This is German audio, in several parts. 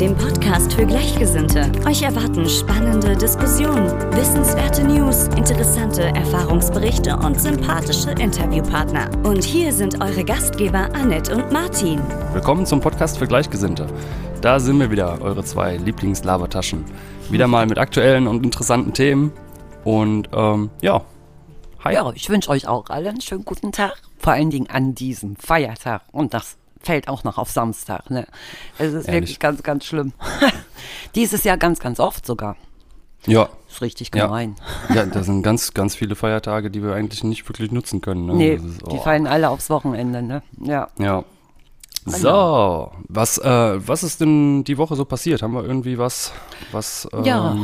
dem Podcast für Gleichgesinnte. Euch erwarten spannende Diskussionen, wissenswerte News, interessante Erfahrungsberichte und sympathische Interviewpartner. Und hier sind eure Gastgeber Annette und Martin. Willkommen zum Podcast für Gleichgesinnte. Da sind wir wieder, eure zwei Lieblingslabertaschen. Wieder mal mit aktuellen und interessanten Themen. Und ähm, ja, hi. Ja, ich wünsche euch auch allen einen schönen guten Tag. Vor allen Dingen an diesem Feiertag. Und das fällt auch noch auf Samstag. Ne? Es ist Ehrlich. wirklich ganz, ganz schlimm. Dieses Jahr ganz, ganz oft sogar. Ja, Ist richtig Ja. gemein. ja, das sind ganz, ganz viele Feiertage, die wir eigentlich nicht wirklich nutzen können. Ne? Nee, ist- die oh. fallen alle aufs Wochenende. Ne? Ja. Ja. So, was, äh, was ist denn die Woche so passiert? Haben wir irgendwie was, was, ähm, Ja,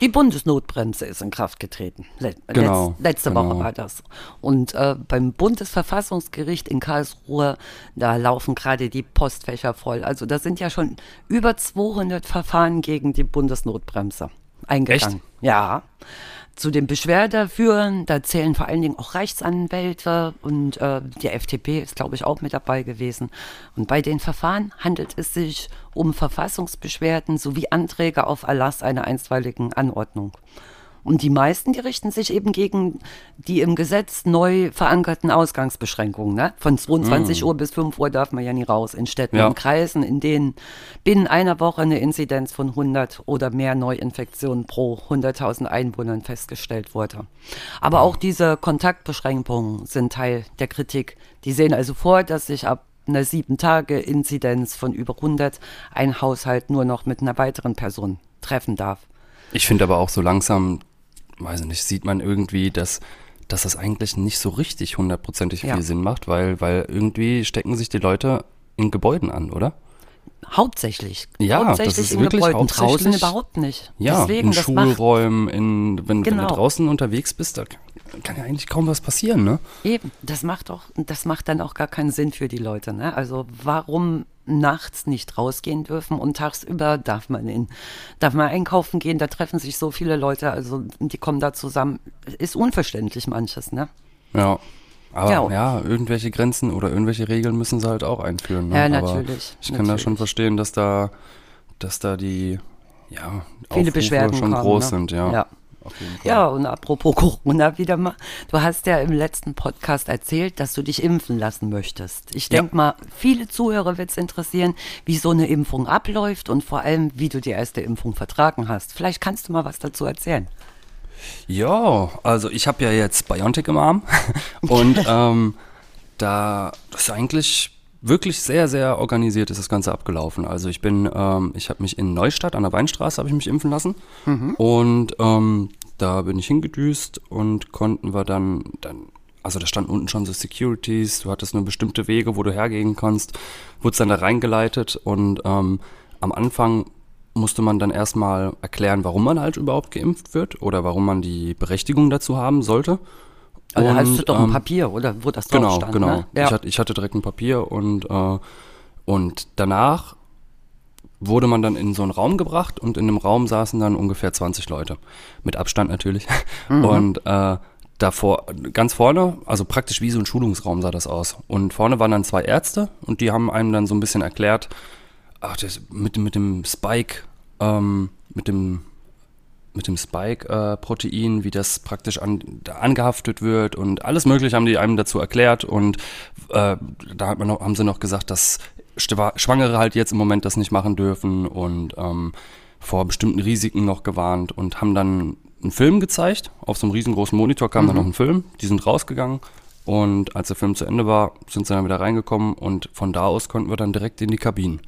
die Bundesnotbremse ist in Kraft getreten. Le Genau, letz letzte genau. Woche war das. Und äh, beim Bundesverfassungsgericht in Karlsruhe, da laufen gerade die Postfächer voll. Also da sind ja schon über 200 Verfahren gegen die Bundesnotbremse eingegangen. Ja. Zu den Beschwerdeführern, da zählen vor allen Dingen auch Rechtsanwälte und äh, die FDP ist, glaube ich, auch mit dabei gewesen. Und bei den Verfahren handelt es sich um Verfassungsbeschwerden sowie Anträge auf Erlass einer einstweiligen Anordnung. Und die meisten, die richten sich eben gegen die im Gesetz neu verankerten Ausgangsbeschränkungen. Ne? Von 22 Uhr bis 5 Uhr darf man ja nie raus in Städten Ja. und Kreisen, in denen binnen einer Woche eine Inzidenz von 100 oder mehr Neuinfektionen pro 100.000 Einwohnern festgestellt wurde. Aber auch diese Kontaktbeschränkungen sind Teil der Kritik. Die sehen also vor, dass sich ab einer sieben Tage Inzidenz von über 100 ein Haushalt nur noch mit einer weiteren Person treffen darf. Ich finde aber auch so langsam, weiß ich nicht, sieht man irgendwie, dass, dass das eigentlich nicht so richtig hundertprozentig Ja. viel Sinn macht, weil, weil irgendwie stecken sich die Leute in Gebäuden an, oder? Hauptsächlich. Ja, das hauptsächlich ist in wirklich Gebäuden. Draußen hauptsächlich- überhaupt nicht. Ja, Deswegen, in das Schulräumen, in, wenn, wenn du Genau. draußen unterwegs bist, da kann ja eigentlich kaum was passieren, ne? eben, das macht auch, das macht dann auch gar keinen Sinn für die Leute. Ne? Also warum nachts nicht rausgehen dürfen und tagsüber darf man in, darf man einkaufen gehen, da treffen sich so viele Leute, also die kommen da zusammen. Ist unverständlich manches, ne? Ja. Aber Ja. ja. irgendwelche Grenzen oder irgendwelche Regeln müssen sie halt auch einführen. Ne? Ja, Aber natürlich, ich kann da schon verstehen, dass da, dass da die, ja, Viele Aufrufe Beschwerden schon kamen, groß ne? sind, ja. Ja. Ja, und apropos Corona wieder mal. Du hast ja im letzten Podcast erzählt, dass du dich impfen lassen möchtest. Ich Ja. denke mal, viele Zuhörer wird es interessieren, wie so eine Impfung abläuft und vor allem, wie du die erste Impfung vertragen hast. Vielleicht kannst du mal was dazu erzählen. Ja, also ich habe ja jetzt Biontech im Arm und ähm, da das ist eigentlich wirklich sehr, sehr organisiert ist das Ganze abgelaufen. Also ich bin, ähm, ich habe mich in Neustadt an der Weinstraße habe ich mich impfen lassen und ähm, da bin ich hingedüst und konnten wir dann, dann also da standen unten schon so Securities, du hattest nur bestimmte Wege, wo du hergehen kannst, wurdest dann da reingeleitet und ähm, am Anfang musste man dann erstmal erklären, warum man halt überhaupt geimpft wird oder warum man die Berechtigung dazu haben sollte. Also da hast du doch ein ähm, Papier, oder wo das drauf Genau, stand. genau. Ne? Ja. Ich, hatte, ich hatte direkt ein Papier und, äh, und danach wurde man dann in so einen Raum gebracht und in dem Raum saßen dann ungefähr 20 Leute. Mit Abstand natürlich. Mhm. Und äh, davor, ganz vorne, also praktisch wie so ein Schulungsraum sah das aus. Und vorne waren dann zwei Ärzte und die haben einem dann so ein bisschen erklärt, ach, das mit, mit dem Spike, ähm, mit dem mit dem Spike-Protein, wie das praktisch an, angehaftet wird und alles Mögliche haben die einem dazu erklärt und äh, da noch, haben sie noch gesagt, dass Schwa- Schwangere halt jetzt im Moment das nicht machen dürfen und ähm, vor bestimmten Risiken noch gewarnt und haben dann einen Film gezeigt. Auf so einem riesengroßen Monitor kam dann noch ein Film. Die sind rausgegangen und als der Film zu Ende war, sind sie dann wieder reingekommen und von da aus konnten wir dann direkt in die Kabinen.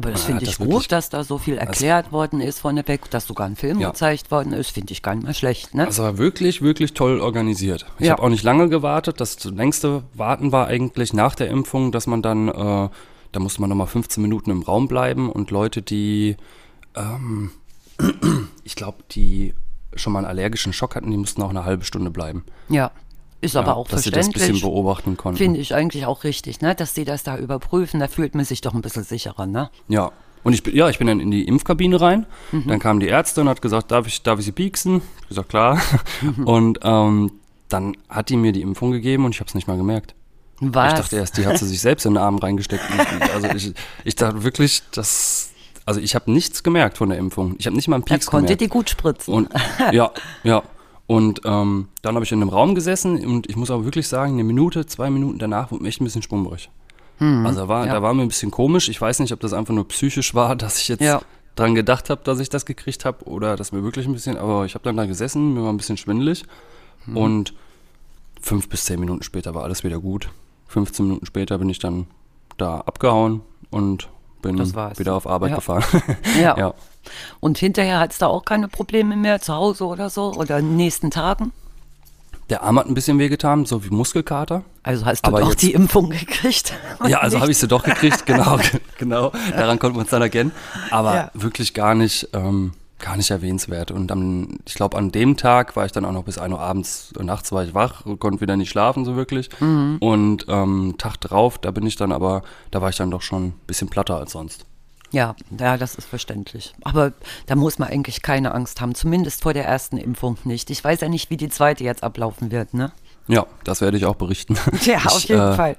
Aber das Ja, finde das ich wirklich- gut, dass da so viel erklärt worden ist vorneweg, dass sogar ein Film Ja. gezeigt worden ist, finde ich gar nicht mal schlecht. Ne? Also war wirklich, wirklich toll organisiert. Ich Ja. habe auch nicht lange gewartet. Das längste Warten war eigentlich nach der Impfung, dass man dann, äh, da musste man nochmal 15 Minuten im Raum bleiben und Leute, die, ähm, ich glaube, die schon mal einen allergischen Schock hatten, die mussten auch eine halbe Stunde bleiben. ja. Ist aber Ja, auch dass sie das ein verständlich. bisschen beobachten konnten. Finde ich eigentlich auch richtig, ne? dass sie das da überprüfen. Da fühlt man sich doch ein bisschen sicherer. Ne? Ja. Und ich bin, ja, ich bin dann in die Impfkabine rein. Mhm. Dann kam die Ärztin und hat gesagt, darf ich, darf ich sie pieksen? Ich gesagt, klar. Mhm. Und ähm, dann hat die mir die Impfung gegeben und ich habe es nicht mal gemerkt. Was? Ich dachte erst, die hat sie sich selbst in den Arm reingesteckt. Also ich, ich dachte wirklich, dass, also ich habe nichts gemerkt von der Impfung. Ich habe nicht mal einen da Pieks konnte gemerkt. die gut spritzen. Und ja, ja. Und ähm, dann habe ich in einem Raum gesessen und ich muss aber wirklich sagen, eine Minute, zwei Minuten danach wurde mir echt ein bisschen schwummrig. also da war, Hm, ja. da war mir ein bisschen komisch. Ich weiß nicht, ob das einfach nur psychisch war, dass ich jetzt Ja. dran gedacht habe, dass ich das gekriegt habe oder dass mir wirklich ein bisschen, aber ich habe dann da gesessen, mir war ein bisschen schwindelig Hm. und fünf bis zehn Minuten später war alles wieder gut. 15 Minuten später bin ich dann da abgehauen und bin Das war's. wieder auf Arbeit Ja. gefahren. ja. ja. Und hinterher hat es da auch keine Probleme mehr zu Hause oder so oder in den nächsten Tagen? Der Arm hat ein bisschen wehgetan, so wie Muskelkater. Also hast du Aber doch jetzt- die Impfung gekriegt? Ja, also habe ich sie doch gekriegt, genau, genau. Daran konnte man es dann erkennen. Aber Ja. wirklich gar nicht, ähm, gar nicht erwähnenswert. Und am, ich glaube, an dem Tag war ich dann auch noch bis 1 Uhr abends, äh, nachts war ich wach, konnte wieder nicht schlafen so wirklich. Mhm. Und ähm, Tag drauf, da bin ich dann aber, da war ich dann doch schon ein bisschen platter als sonst. Ja, ja, das ist verständlich. Aber da muss man eigentlich keine Angst haben, zumindest vor der ersten Impfung nicht. Ich weiß ja nicht, wie die zweite jetzt ablaufen wird, ne? Ja, das werde ich auch berichten. Ja, auf ich, jeden äh, Fall.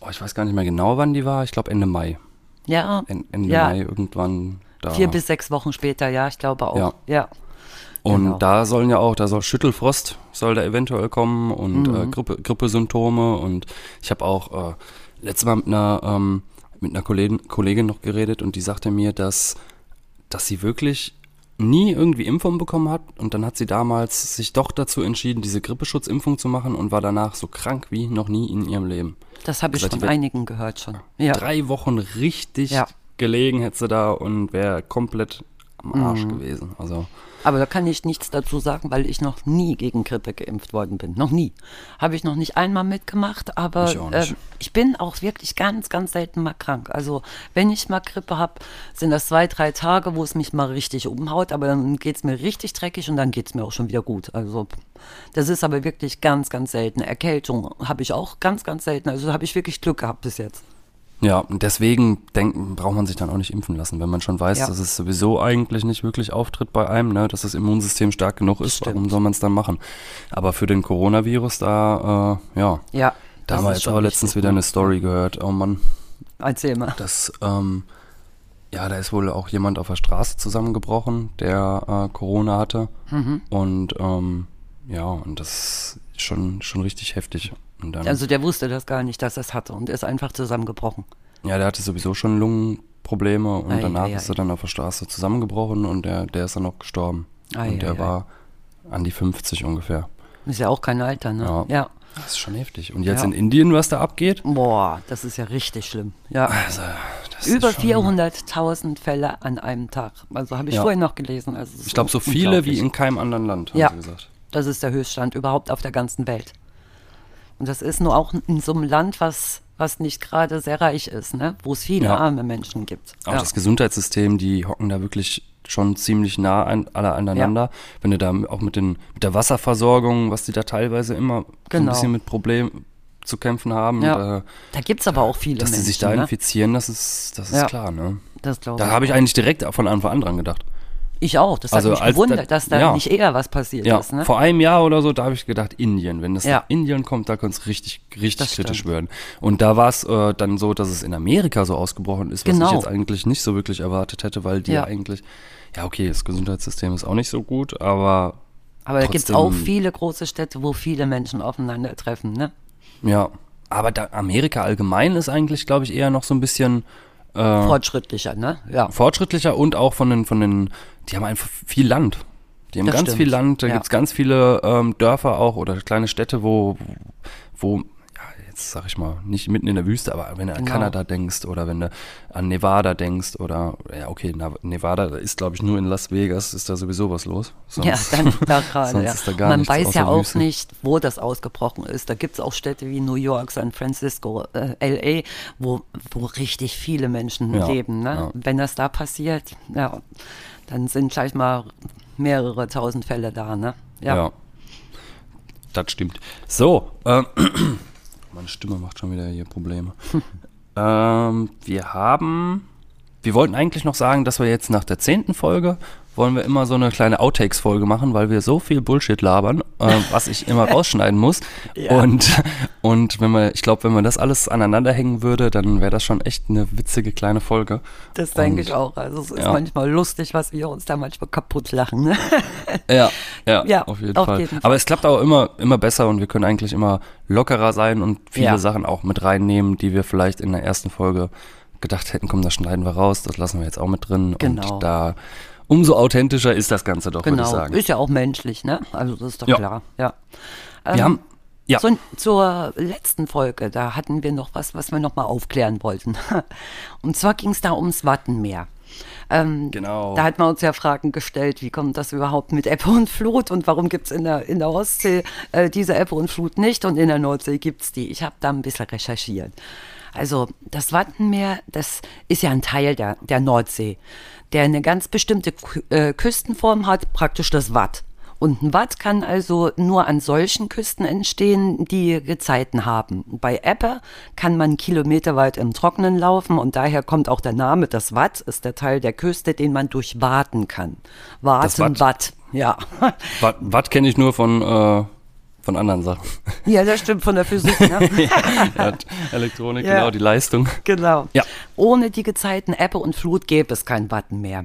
Oh, ich weiß gar nicht mehr genau, wann die war. Ich glaube Ende Mai. Ja, En- Ende ja Mai irgendwann da. vier bis sechs Wochen später, ja, ich glaube auch. Ja. ja. Und Genau. da sollen ja auch, da soll Schüttelfrost soll da eventuell kommen und Mhm. äh, Grippe, Grippesymptome und ich habe auch äh, letztes Mal mit einer ähm, mit einer Kollegin, Kollegin noch geredet und die sagte mir, dass dass sie wirklich nie irgendwie Impfung bekommen hat und dann hat sie damals sich doch dazu entschieden, diese Grippeschutzimpfung zu machen und war danach so krank wie noch nie in ihrem Leben. Das habe ich von einigen gehört schon. Ja. Drei Wochen richtig Ja. Gelegen hätte sie da und wäre komplett am Arsch Mhm. gewesen. Also Aber da kann ich nichts dazu sagen, weil ich noch nie gegen Grippe geimpft worden bin. Noch nie. Habe ich noch nicht einmal mitgemacht, aber Ich äh, ich bin auch wirklich ganz, ganz selten mal krank. Also wenn ich mal Grippe habe, sind das zwei, drei Tage, wo es mich mal richtig umhaut, aber dann geht es mir richtig dreckig und dann geht es mir auch schon wieder gut. Also das ist aber wirklich ganz, ganz selten. Erkältung habe ich auch ganz, ganz selten. Also da habe ich wirklich Glück gehabt bis jetzt. Ja, und deswegen denken, braucht man sich dann auch nicht impfen lassen, wenn man schon weiß, Ja. dass es sowieso eigentlich nicht wirklich auftritt bei einem, ne, dass das Immunsystem stark genug ist. Stimmt. Warum soll man es dann machen? Aber für den Coronavirus, da, äh, ja, Ja. da haben wir jetzt aber letztens wieder ne? eine Story gehört. Oh Mann, Erzähl mal. das, ähm, ja, da ist wohl auch jemand auf der Straße zusammengebrochen, der äh, Corona hatte. Mhm. Und ähm, ja, und das ist schon, schon richtig heftig. Dann, Also der wusste das gar nicht, dass er es hatte und ist einfach zusammengebrochen. Ja, der hatte sowieso schon Lungenprobleme und Ei, danach ei, ist ei. er dann auf der Straße zusammengebrochen und der, der ist dann noch gestorben. Und der war an die 50 ungefähr. Ist ja auch kein Alter, ne? Ja. ja. Das ist schon heftig. Und jetzt Ja. in Indien, was da abgeht? Boah, das ist ja richtig schlimm. Ja. Also, das Über ist schon, 400.000 Fälle an einem Tag. Also habe ich Ja. vorhin noch gelesen. Also Ich glaube, so viele wie in keinem anderen Land, haben Ja. sie gesagt. Das ist der Höchststand überhaupt auf der ganzen Welt. Und das ist nur auch in so einem Land, was, was nicht gerade sehr reich ist, ne? wo es viele Ja. arme Menschen gibt. Auch ja. das Gesundheitssystem, die hocken da wirklich schon ziemlich nah an, alle aneinander. Wenn du da auch mit, den, mit der Wasserversorgung, was die da teilweise immer so ein Genau. bisschen mit Problemen zu kämpfen haben, Ja. äh, da gibt es aber auch viele dass Menschen. sie sich da ne? infizieren, das ist, das ist Ja. klar. Ne? Das glaube Da habe ich eigentlich direkt von Anfang an dran gedacht. Ich auch. Das Also hat mich gewundert, da- dass da ja. nicht eher was passiert Ja, ist. Ne? vor einem Jahr oder so, da habe ich gedacht, Indien. Wenn das Ja. nach Indien kommt, da könnte es richtig, richtig Das kritisch stimmt. werden. Und da war es äh, dann so, dass es in Amerika so ausgebrochen ist, was Genau. ich jetzt eigentlich nicht so wirklich erwartet hätte, weil die Ja. eigentlich, ja okay, das Gesundheitssystem ist auch nicht so gut, aber Aber da gibt es auch viele große Städte, wo viele Menschen aufeinandertreffen. Ne? ja. Aber Amerika allgemein ist eigentlich, glaube ich, eher noch so ein bisschen äh, Fortschrittlicher, ne? Ja. fortschrittlicher und auch von den, von den, die haben einfach viel Land. Die haben Das ganz stimmt. viel Land, da Ja. gibt's ganz viele ähm, Dörfer auch oder kleine Städte, wo, wo, jetzt sag ich mal, nicht mitten in der Wüste, aber wenn du an Genau. Kanada denkst oder wenn du an Nevada denkst oder, ja, okay, Nevada da ist, glaube ich, nur in Las Vegas, ist da sowieso was los. Sonst- Ja, dann da gerade. Ja. da Man weiß ja auch Wüste. nicht, wo das ausgebrochen ist. Da gibt es auch Städte wie New York, San Francisco, äh, LA, wo, wo richtig viele Menschen Ja, leben. Ne? ja. Wenn das da passiert, ja, dann sind gleich mal mehrere tausend Fälle da. Ne? Ja. Das stimmt. So, ähm, meine Stimme macht schon wieder hier Probleme. ähm, wir haben, wir wollten eigentlich noch sagen, dass wir jetzt nach der zehnten Folge wollen wir immer so eine kleine Outtakes-Folge machen, weil wir so viel Bullshit labern, äh, was ich immer rausschneiden muss. Ja. Und, und wenn man, ich glaube, wenn man das alles aneinander hängen würde, dann wäre das schon echt eine witzige kleine Folge. Das denke ich auch. Also es ist ja. manchmal lustig, was wir uns da manchmal kaputt lachen. Ne? Ja, ja, Ja, auf, jeden, auf Fall. jeden Fall. Aber es klappt auch immer, immer besser und wir können eigentlich immer lockerer sein und viele. Sachen auch mit reinnehmen, die wir vielleicht in der ersten Folge gedacht hätten, komm, das schneiden wir raus, das lassen wir jetzt auch mit drin. Genau. Und da umso authentischer ist das Ganze doch, würde ich Genau. sagen. Ist ja auch menschlich, ne? Also das ist doch Ja. klar. Ja. wir Ähm, haben, ja, So, zur letzten Folge, da hatten wir noch was, was wir noch mal aufklären wollten. Und zwar ging es da ums Wattenmeer. Ähm, Genau. Da hat man uns ja Fragen gestellt, wie kommt das überhaupt mit Ebbe und Flut und warum gibt es in der, in der Ostsee äh, diese Ebbe und Flut nicht und in der Nordsee gibt es die. Ich habe da ein bisschen recherchiert. Also das Wattenmeer, das ist ja ein Teil der, der Nordsee, der eine ganz bestimmte äh, Küstenform hat, praktisch das Watt. Und ein Watt kann also nur an solchen Küsten entstehen, die Gezeiten haben. Bei Ebbe kann man kilometerweit im Trockenen laufen und daher kommt auch der Name. Das Watt ist der Teil der Küste, den man durchwaten kann. Warten, Watt. Watt. Ja. Watt, Watt kenne ich nur von, äh, von anderen Sachen. ja, das stimmt von der Physik. Ne? ja, Elektronik, Ja. genau, die Leistung. Genau. Ja. Ohne die Gezeiten Ebbe und Flut gäbe es kein Watten mehr.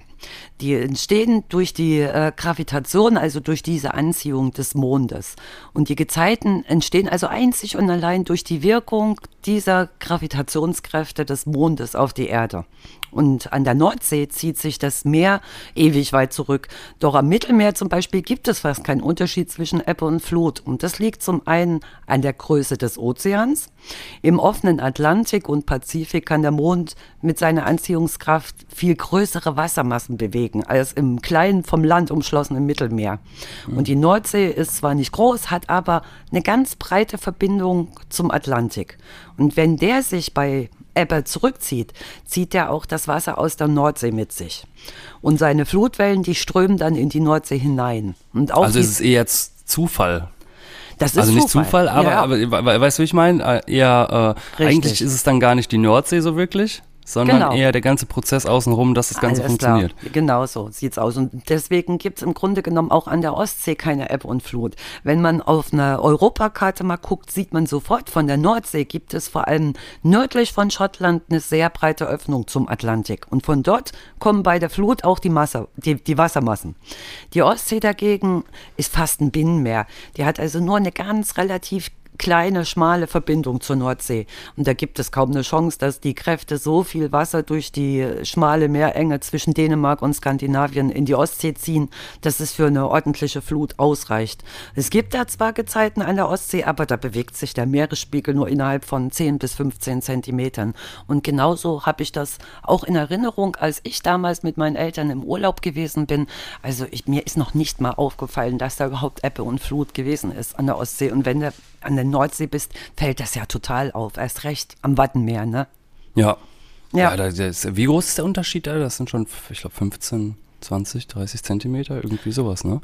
Die entstehen durch die äh, Gravitation, also durch diese Anziehung des Mondes. Und die Gezeiten entstehen also einzig und allein durch die Wirkung dieser Gravitationskräfte des Mondes auf die Erde. Und an der Nordsee zieht sich das Meer ewig weit zurück. Doch am Mittelmeer zum Beispiel gibt es fast keinen Unterschied zwischen Ebbe und Flut. Und das liegt zum einen an der Größe des Ozeans. Im offenen Atlantik und Pazifik kann der Mond mit seiner Anziehungskraft viel größere Wassermassen bewegen als im kleinen, vom Land umschlossenen Mittelmeer. Und die Nordsee ist zwar nicht groß, hat aber eine ganz breite Verbindung zum Atlantik. Und wenn der sich bei Ebbe zurückzieht, zieht er auch das Wasser aus der Nordsee mit sich. Und seine Flutwellen, die strömen dann in die Nordsee hinein. Und auch Also die, es ist eher jetzt Zufall. das ist Also nicht Zufall, aber, ja. aber we- we- weißt du, wie ich meine? Äh, Eher, äh, eigentlich ist es dann gar nicht die Nordsee so wirklich, sondern Genau. eher der ganze Prozess außenrum, dass das Ganze Alles funktioniert. Klar. Genau so sieht's aus. Und deswegen gibt's im Grunde genommen auch an der Ostsee keine Ebbe und Flut. Wenn man auf einer Europakarte mal guckt, sieht man sofort, von der Nordsee gibt es vor allem nördlich von Schottland eine sehr breite Öffnung zum Atlantik. Und von dort kommen bei der Flut auch die, Masse, die, die Wassermassen. Die Ostsee dagegen ist fast ein Binnenmeer. Die hat also nur eine ganz relativ kleine, schmale Verbindung zur Nordsee. Und da gibt es kaum eine Chance, dass die Kräfte so viel Wasser durch die schmale Meerenge zwischen Dänemark und Skandinavien in die Ostsee ziehen, dass es für eine ordentliche Flut ausreicht. Es gibt da zwar Gezeiten an der Ostsee, aber da bewegt sich der Meeresspiegel nur innerhalb von 10 bis 15 Zentimetern. Und genauso habe ich das auch in Erinnerung, als ich damals mit meinen Eltern im Urlaub gewesen bin. Also ich, mir ist noch nicht mal aufgefallen, dass da überhaupt Ebbe und Flut gewesen ist an der Ostsee. Und wenn du an der Nordsee bist, fällt das ja total auf. Erst recht am Wattenmeer, ne? Ja. Ja. Ja, das, wie groß ist der Unterschied da? Das sind schon, ich glaube, 15, 20, 30 Zentimeter, irgendwie sowas, ne?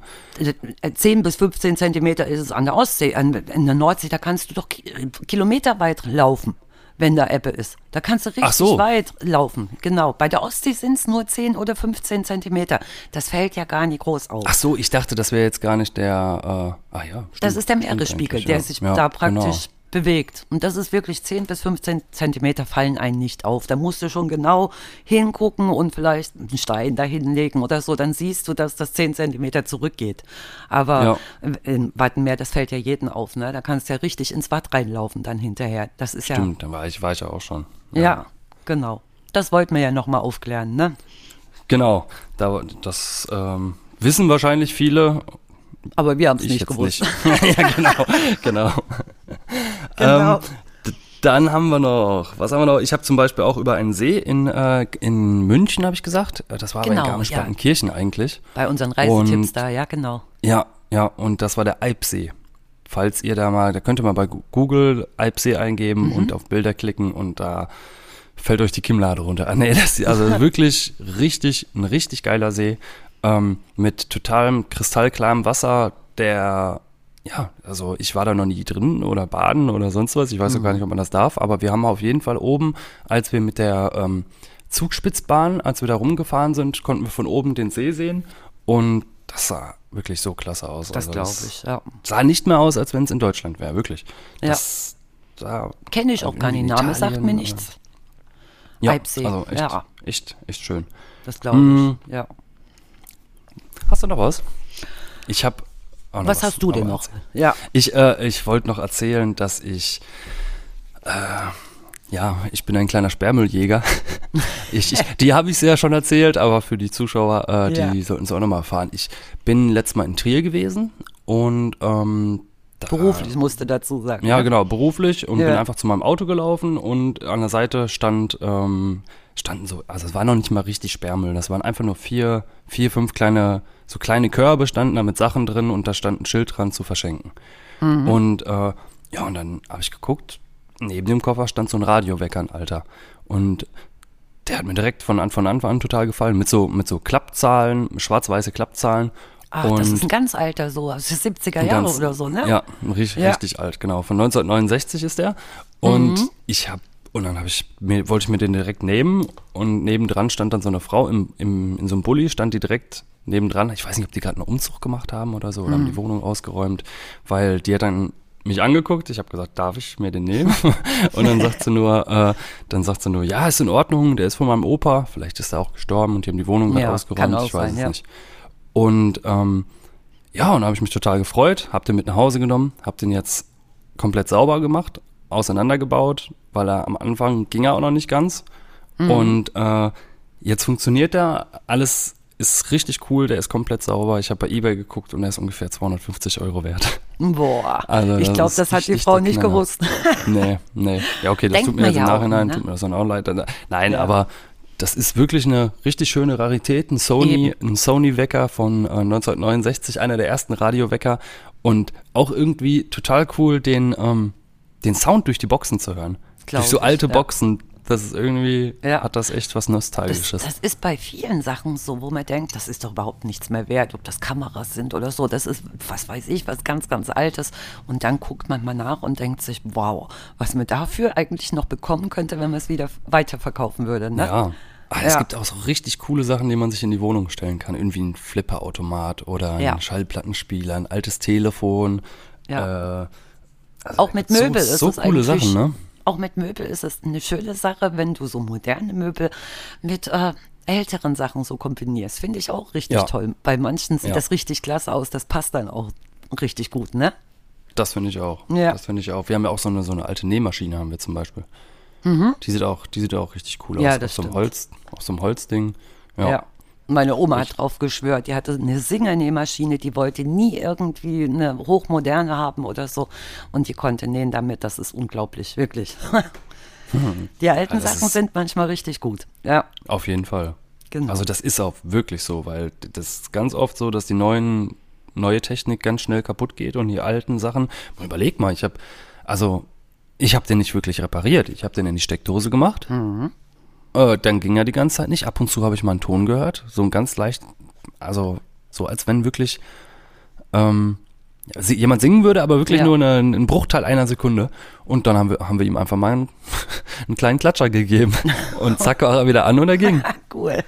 10 bis 15 Zentimeter ist es an der Ostsee. An, in der Nordsee, da kannst du doch ki kilometerweit laufen, wenn da Ebbe ist. Da kannst du richtig so. weit laufen. Genau. Bei der Ostsee sind es nur 10 oder 15 Zentimeter. Das fällt ja gar nicht groß auf. Ach so, ich dachte, das wäre jetzt gar nicht der, äh, ah ja. Das stimmt, ist der Meeresspiegel, der ja. sich Ja, da genau. Bewegt. Und das ist wirklich 10 bis 15 Zentimeter fallen einen nicht auf. Da musst du schon genau hingucken und vielleicht einen Stein da hinlegen oder so. Dann siehst du, dass das 10 Zentimeter zurückgeht. Aber im Wattenmeer, das fällt ja jeden auf. Ne? Da kannst du ja richtig ins Watt reinlaufen dann hinterher. Das ist Stimmt, da war ich, war ich ja auch schon. ja, ja, genau. Das wollten wir ja nochmal aufklären. Ne? Genau, da, das ähm, wissen wahrscheinlich viele. Aber wir haben es Ich nicht gewusst. nicht. ja, genau, genau. Genau. Ähm, dann haben wir noch, was haben wir noch? Ich habe zum Beispiel auch über einen See in, äh, in München, habe ich gesagt. Äh, Das war Genau, aber in Garmisch-Partenkirchen eigentlich. Bei unseren Reisetipps Und- da, ja, genau. Ja, ja, und das war der Eibsee. Falls ihr da mal, da könnt ihr mal bei Google Eibsee eingeben Mhm. und auf Bilder klicken und da fällt euch die Kimmlade runter. Ah, nee, das also wirklich richtig, ein richtig geiler See ähm, mit totalem kristallklarem Wasser, der ja, also ich war da noch nie drin oder baden oder sonst was. Ich weiß auch gar nicht, ob man das darf, aber wir haben auf jeden Fall oben, als wir mit der ähm, Zugspitzbahn, als wir da rumgefahren sind, konnten wir von oben den See sehen und das sah wirklich so klasse aus. Das Also glaube ich, ja. Sah nicht mehr aus, als wenn es in Deutschland wäre, wirklich. Ja. Das sah Kenne ich auch gar nicht. Name sagt mir nichts. Ja, Eibsee, also echt, ja. echt, echt schön. Das glaube ich, Mm. ja. Hast du noch was? Ich habe Was hast du denn noch? Ja. Ich, äh, ich wollte noch erzählen, dass ich, äh, ja, ich bin ein kleiner Sperrmülljäger. ich, ich, die habe ich ja schon erzählt, aber für die Zuschauer, äh, die Ja. sollten es auch nochmal erfahren. Ich bin letztes Mal in Trier gewesen und ähm, Beruflich musste dazu sagen. Ja, ne? genau, beruflich und Ja. bin einfach zu meinem Auto gelaufen und an der Seite stand, ähm, standen so, also es war noch nicht mal richtig Sperrmüll, das waren einfach nur vier, vier, fünf kleine, so kleine Körbe standen da mit Sachen drin und da stand ein Schild dran zu verschenken. Und äh, ja, und dann habe ich geguckt, neben dem Koffer stand so ein Radiowecker, ein Alter. Und der hat mir direkt von, an- von Anfang an total gefallen, mit so, mit so Klappzahlen, schwarz-weiße Klappzahlen. Ach, und das ist ein ganz alter so, aus den 70er ein Jahre ganz- oder so, ne? Ja, richtig, Ja. richtig alt, genau. Von 1969 ist der. Und Mhm. ich habe und dann habe ich mir wollte ich mir den direkt nehmen und nebendran stand dann so eine Frau im, im in so einem Bulli stand die direkt nebendran. Ich weiß nicht, ob die gerade einen Umzug gemacht haben oder so oder haben Mhm. die Wohnung ausgeräumt, weil die hat dann mich angeguckt, ich habe gesagt, darf ich mir den nehmen? Und dann sagt sie nur, äh, dann sagt sie nur, ja, ist in Ordnung, der ist von meinem Opa, vielleicht ist er auch gestorben und die haben die Wohnung gerade Ja, ausgeräumt, ich weiß sein, es ja. nicht. Und ähm, ja, und da habe ich mich total gefreut, hab den mit nach Hause genommen, hab den jetzt komplett sauber gemacht, auseinandergebaut, weil er am Anfang ging er auch noch nicht ganz. Mhm. Und äh, jetzt funktioniert er, alles ist richtig cool, der ist komplett sauber. Ich habe bei eBay geguckt und er ist ungefähr 250 Euro wert. Boah, Also ich glaube, das hat die Frau nicht gewusst. nee, nee. Ja, okay, das Denkt tut mir jetzt im ja Nachhinein, ne? tut mir das dann auch leid. Nein, Ja. aber das ist wirklich eine richtig schöne Rarität. Ein Sony, Eben. ein Sony-Wecker von äh, 1969, einer der ersten Radiowecker. Und auch irgendwie total cool, den, ähm, den Sound durch die Boxen zu hören. Glaub durch so ich, alte ja. Boxen. Das ist irgendwie, Ja. hat das echt was Das, Nostalgisches. das ist bei vielen Sachen so, wo man denkt, das ist doch überhaupt nichts mehr wert, ob das Kameras sind oder so. Das ist, was weiß ich, was ganz, ganz Altes. Und dann guckt man mal nach und denkt sich, wow, was man dafür eigentlich noch bekommen könnte, wenn man es wieder weiterverkaufen würde. Ne? Ja. Ah, es Ja. gibt auch so richtig coole Sachen, die man sich in die Wohnung stellen kann. Irgendwie ein Flipperautomat oder ein Ja. Schallplattenspieler, ein altes Telefon. Ja. Äh, also Auch mit so- Möbel ist so coole. Sachen, ne? Auch mit Möbel ist es eine schöne Sache, wenn du so moderne Möbel mit äh, älteren Sachen so kombinierst. Finde ich auch richtig Ja. toll. Bei manchen sieht Ja. das richtig klasse aus. Das passt dann auch richtig gut, ne? Das finde ich auch. Ja. Das finde ich auch. Wir haben ja auch so eine, so eine alte Nähmaschine, haben wir zum Beispiel. Die sieht auch, die sieht auch richtig cool Mhm. Ja, aus. das auf so einem. Holz, auf so einem Holzding. Ja. Ja. Meine Oma hat drauf geschwört, die hatte eine Singer-Nähmaschine, die wollte nie irgendwie eine hochmoderne haben oder so. Und die konnte nähen damit, das ist unglaublich, wirklich. Die alten das Sachen sind manchmal richtig gut. Ja, Auf jeden Fall. Genau. Also das ist auch wirklich so, weil das ist ganz oft so, dass die neuen, neue Technik ganz schnell kaputt geht und die alten Sachen, man überleg mal, ich habe, also ich habe den nicht wirklich repariert. Ich habe den in die Steckdose gemacht. Mhm. Äh, dann ging er die ganze Zeit nicht. Ab und zu habe ich mal einen Ton gehört, so ein ganz leicht, also so als wenn wirklich ähm, jemand singen würde, aber wirklich Ja. nur eine, einen Bruchteil einer Sekunde. Und dann haben wir, haben wir ihm einfach mal einen, einen kleinen Klatscher gegeben. Und zack war er wieder an und er ging. cool.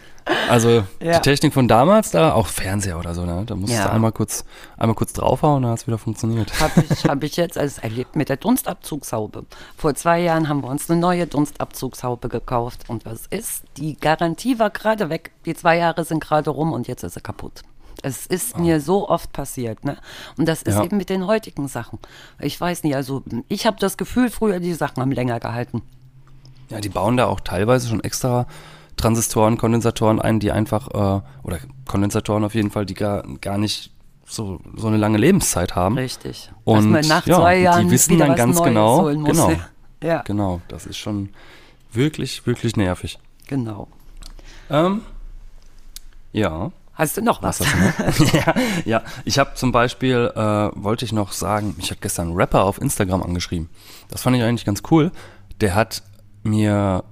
Also Ja. die Technik von damals, da auch Fernseher oder so, ne? Da musst Ja. du einmal kurz, einmal kurz draufhauen, dann hat es wieder funktioniert. Habe ich, hab ich jetzt alles erlebt mit der Dunstabzugshaube. Vor zwei Jahren haben wir uns eine neue Dunstabzugshaube gekauft. Und was ist? Die Garantie war gerade weg. Die zwei Jahre sind gerade rum und jetzt ist sie kaputt. Es ist mir so oft passiert. Ne? Und das ist Ja. eben mit den heutigen Sachen. Ich weiß nicht, also ich habe das Gefühl, früher die Sachen haben länger gehalten. Ja, die bauen da auch teilweise schon extra Transistoren, Kondensatoren ein, die einfach, äh, oder Kondensatoren auf jeden Fall, die gar, gar nicht so, so eine lange Lebenszeit haben. Richtig. Und nach ja, zwei die Jahren wissen wieder dann ganz Neues genau, genau. Ja, Genau, das ist schon wirklich, wirklich nervig. genau. Ähm, ja. Hast du noch was? Was du noch? ja, ja, ich habe zum Beispiel, äh, wollte ich noch sagen, ich habe gestern einen Rapper auf Instagram angeschrieben. Das fand ich eigentlich ganz cool. Der hat mir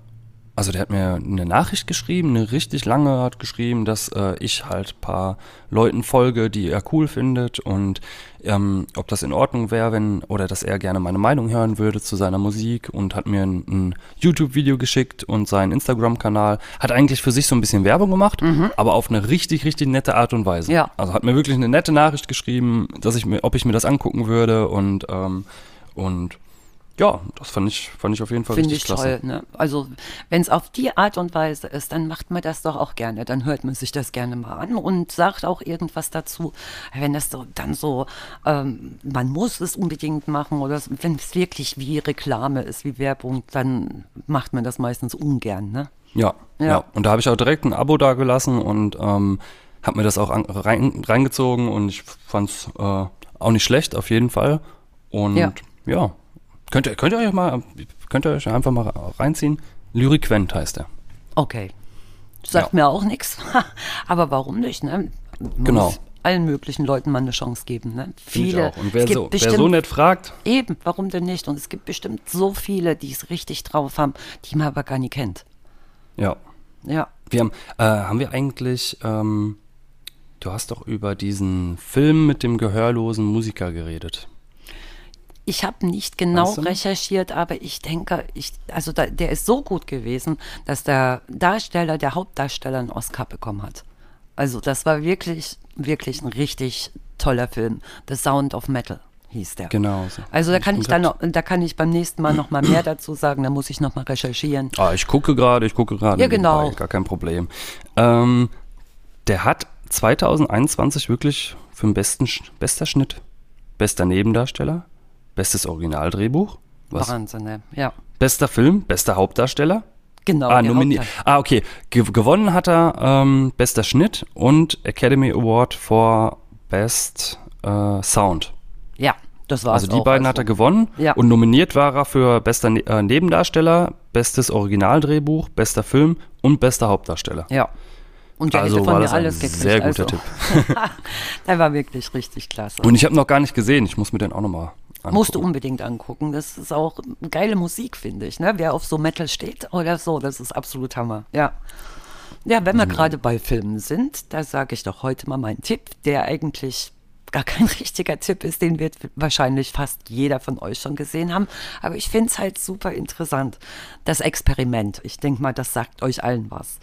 Also der hat mir eine Nachricht geschrieben, eine richtig lange hat geschrieben, dass äh, ich halt paar Leuten folge, die er cool findet und ähm, ob das in Ordnung wäre, wenn oder dass er gerne meine Meinung hören würde zu seiner Musik und hat mir ein, ein YouTube-Video geschickt und seinen Instagram-Kanal. Hat eigentlich für sich so ein bisschen Werbung gemacht, aber auf eine richtig, richtig nette Art und Weise. Ja. Also hat mir wirklich eine nette Nachricht geschrieben, dass ich mir, ob ich mir das angucken würde und ähm, und ja, das fand ich, fand ich auf jeden Fall Finde richtig ich klasse. toll. Ne? Also wenn es auf die Art und Weise ist, dann macht man das doch auch gerne. Dann hört man sich das gerne mal an und sagt auch irgendwas dazu. Wenn das so, dann so, ähm, man muss es unbedingt machen oder wenn es wirklich wie Reklame ist, wie Werbung, dann macht man das meistens ungern. Ne? Ja, Ja. ja, Und da habe ich auch direkt ein Abo da gelassen und ähm, habe mir das auch an, rein, reingezogen und ich fand es äh, auch nicht schlecht, auf jeden Fall. Und Ja. ja, könnt, ihr, könnt ihr euch mal, könnt ihr euch einfach mal reinziehen. Lyriquent heißt er. Okay. Sagt Ja. mir auch nichts. Aber warum nicht? Ne? Man Genau. muss allen möglichen Leuten mal eine Chance geben. Ne? Viele. auch. Und wer es gibt so, wer bestimmt so nett fragt, Eben, warum denn nicht? Und es gibt bestimmt so viele, die es richtig drauf haben, die man aber gar nie kennt. ja. Ja. Wir haben, äh, haben wir eigentlich, ähm, du hast doch über diesen Film mit dem gehörlosen Musiker geredet. Ich habe nicht genau noch? recherchiert, aber ich denke, ich, also da, der ist so gut gewesen, dass der Darsteller, der Hauptdarsteller einen Oscar bekommen hat. Also das war wirklich, wirklich ein richtig toller Film. The Sound of Metal hieß der. Genau. so. Also da kann ich dann noch, da kann ich beim nächsten Mal noch mal mehr dazu sagen, da muss ich noch mal recherchieren. Ah, ich gucke gerade, ich gucke gerade. Ja, genau. nebenbei, Gar kein Problem. Ähm, der hat 2021 wirklich für den besten bester Schnitt, bester Nebendarsteller, bestes Originaldrehbuch, was? Wahnsinn, ne? Ja. bester Film, bester Hauptdarsteller. Genau. ah, nominiert. Ah, okay. Ge gewonnen hat er ähm, bester Schnitt und Academy Award for Best äh, Sound. Ja, das war Also die beiden hat er gewonnen Ja. und nominiert war er für bester ne äh, Nebendarsteller, bestes Originaldrehbuch, bester Film und bester Hauptdarsteller. Ja. Und der Also hätte von mir alles gekriegt. sehr guter also. Tipp. der war wirklich richtig klasse. Und ich habe noch gar nicht gesehen, ich muss mir den auch nochmal angucken. Musst du unbedingt angucken. Das ist auch geile Musik, finde ich. Ne? Wer auf so Metal steht oder so, das ist absolut Hammer. Ja. Ja, wenn wir gerade bei Filmen sind, da sage ich doch heute mal meinen Tipp, der eigentlich gar kein richtiger Tipp ist, den wird wahrscheinlich fast jeder von euch schon gesehen haben. Aber ich finde es halt super interessant. Das Experiment. Ich denke mal, das sagt euch allen was.